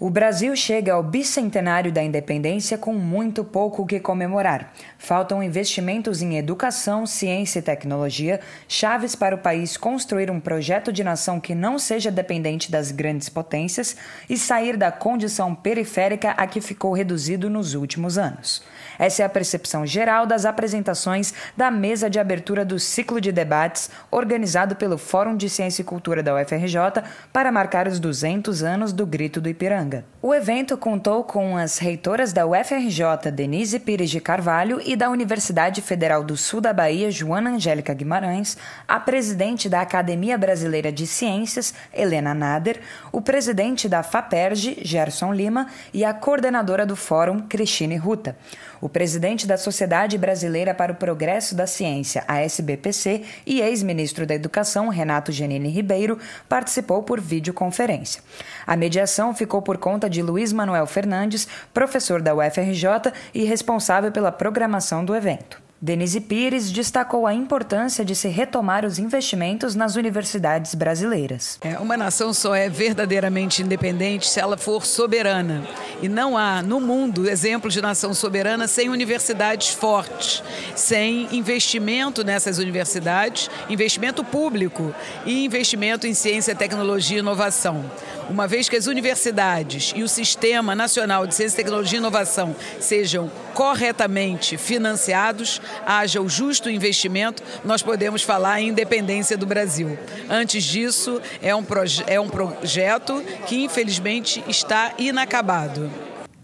O Brasil chega ao bicentenário da independência com muito pouco que comemorar. Faltam investimentos em educação, ciência e tecnologia, chaves para o país construir um projeto de nação que não seja dependente das grandes potências e sair da condição periférica a que ficou reduzido nos últimos anos. Essa é a percepção geral das apresentações da mesa de abertura do ciclo de debates organizado pelo Fórum de Ciência e Cultura da UFRJ para marcar os 200 anos do Grito do Ipiranga. O evento contou com as reitoras da UFRJ, Denise Pires de Carvalho, e da Universidade Federal do Sul da Bahia, Joana Angélica Guimarães, a presidente da Academia Brasileira de Ciências, Helena Nader, o presidente da FAPERJ, Gerson Lima, e a coordenadora do fórum, Cristine Ruta. O presidente da Sociedade Brasileira para o Progresso da Ciência, a SBPC, e ex-ministro da Educação, Renato Genini Ribeiro, participou por videoconferência. A mediação ficou por conta de Luiz Manuel Fernandes, professor da UFRJ e responsável pela programação do evento. Denise Pires destacou a importância de se retomar os investimentos nas universidades brasileiras. É, uma nação só é verdadeiramente independente se ela for soberana. E não há no mundo exemplo de nação soberana sem universidades fortes, sem investimento nessas universidades, investimento público e investimento em ciência, tecnologia e inovação uma vez que as universidades e o Sistema Nacional de Ciência, Tecnologia e Inovação sejam corretamente financiados, haja o justo investimento, nós podemos falar em independência do Brasil. Antes disso, é um, é um projeto que infelizmente está inacabado.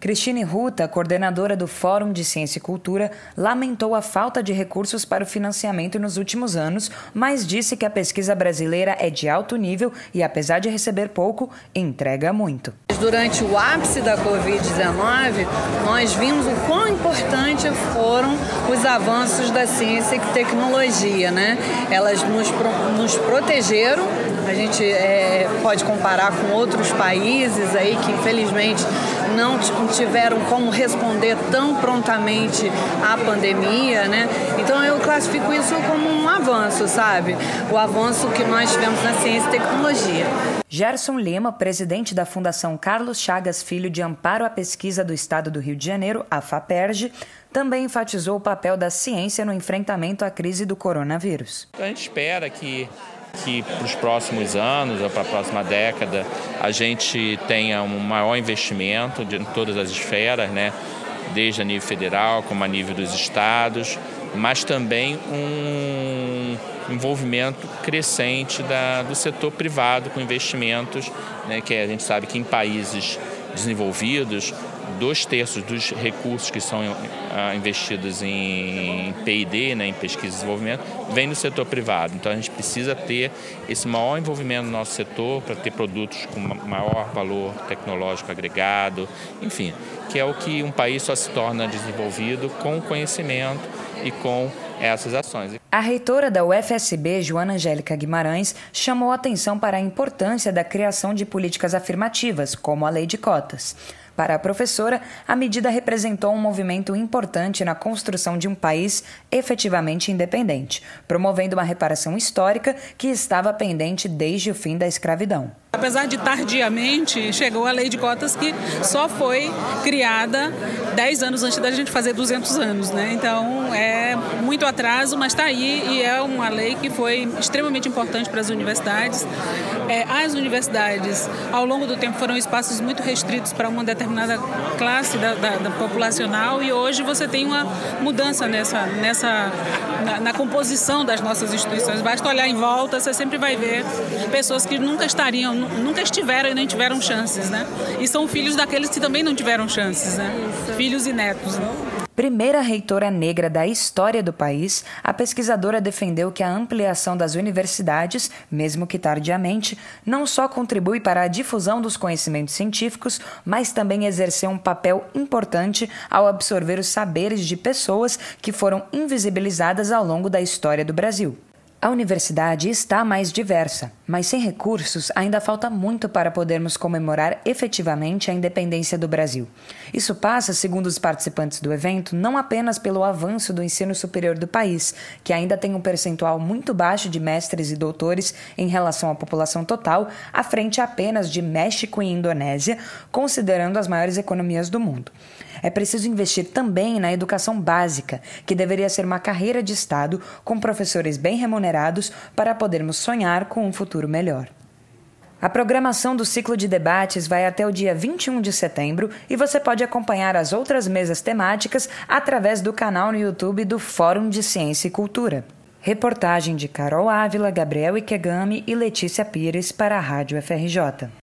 Cristine Ruta, coordenadora do Fórum de Ciência e Cultura, lamentou a falta de recursos para o financiamento nos últimos anos, mas disse que a pesquisa brasileira é de alto nível e, apesar de receber pouco, entrega muito. Durante o ápice da Covid-19, nós vimos o quão importante foram os avanços da ciência e tecnologia. Né? Elas nos, nos protegeram, a gente é, pode comparar com outros países aí que, infelizmente, não tiveram como responder tão prontamente à pandemia, né? Então eu classifico isso como um avanço, sabe? O avanço que nós tivemos na ciência e tecnologia. Gerson Lima, presidente da Fundação Carlos Chagas Filho de Amparo à Pesquisa do Estado do Rio de Janeiro, a FAPERJ, também enfatizou o papel da ciência no enfrentamento à crise do coronavírus. A gente espera que que para os próximos anos ou para a próxima década a gente tenha um maior investimento de, em todas as esferas, né? desde a nível federal como a nível dos estados, mas também um envolvimento crescente da, do setor privado com investimentos, né? que a gente sabe que em países desenvolvidos dois terços dos recursos que são ah, investidos em P&D, né, em pesquisa e desenvolvimento, vem do setor privado. Então a gente precisa ter esse maior envolvimento no nosso setor para ter produtos com maior valor tecnológico agregado, enfim, que é o que um país só se torna desenvolvido com conhecimento e com essas ações. A reitora da UFSB, Joana Angélica Guimarães, chamou atenção para a importância da criação de políticas afirmativas, como a lei de cotas. Para a professora, a medida representou um movimento importante na construção de um país efetivamente independente, promovendo uma reparação histórica que estava pendente desde o fim da escravidão. Apesar de tardiamente, chegou a lei de cotas que só foi criada 10 anos antes da gente fazer 200 anos, né? Então é muito atraso, mas está aí e é uma lei que foi extremamente importante para as universidades. É, as universidades, ao longo do tempo, foram espaços muito restritos para uma determinada classe da, da, da populacional e hoje você tem uma mudança nessa, nessa na, na composição das nossas instituições. Basta olhar em volta, você sempre vai ver pessoas que nunca estariam nunca estiveram e nem tiveram chances, né? E são filhos daqueles que também não tiveram chances, né? Filhos e netos. Né? Primeira reitora negra da história do país, a pesquisadora defendeu que a ampliação das universidades, mesmo que tardiamente, não só contribui para a difusão dos conhecimentos científicos, mas também exerceu um papel importante ao absorver os saberes de pessoas que foram invisibilizadas ao longo da história do Brasil. A universidade está mais diversa, mas sem recursos ainda falta muito para podermos comemorar efetivamente a independência do Brasil. Isso passa, segundo os participantes do evento, não apenas pelo avanço do ensino superior do país, que ainda tem um percentual muito baixo de mestres e doutores em relação à população total, à frente apenas de México e Indonésia, considerando as maiores economias do mundo. É preciso investir também na educação básica, que deveria ser uma carreira de Estado com professores bem remunerados para podermos sonhar com um futuro melhor. A programação do ciclo de debates vai até o dia 21 de setembro e você pode acompanhar as outras mesas temáticas através do canal no YouTube do Fórum de Ciência e Cultura. Reportagem de Carol Ávila, Gabriel Ikegami e Letícia Pires para a Rádio FRJ.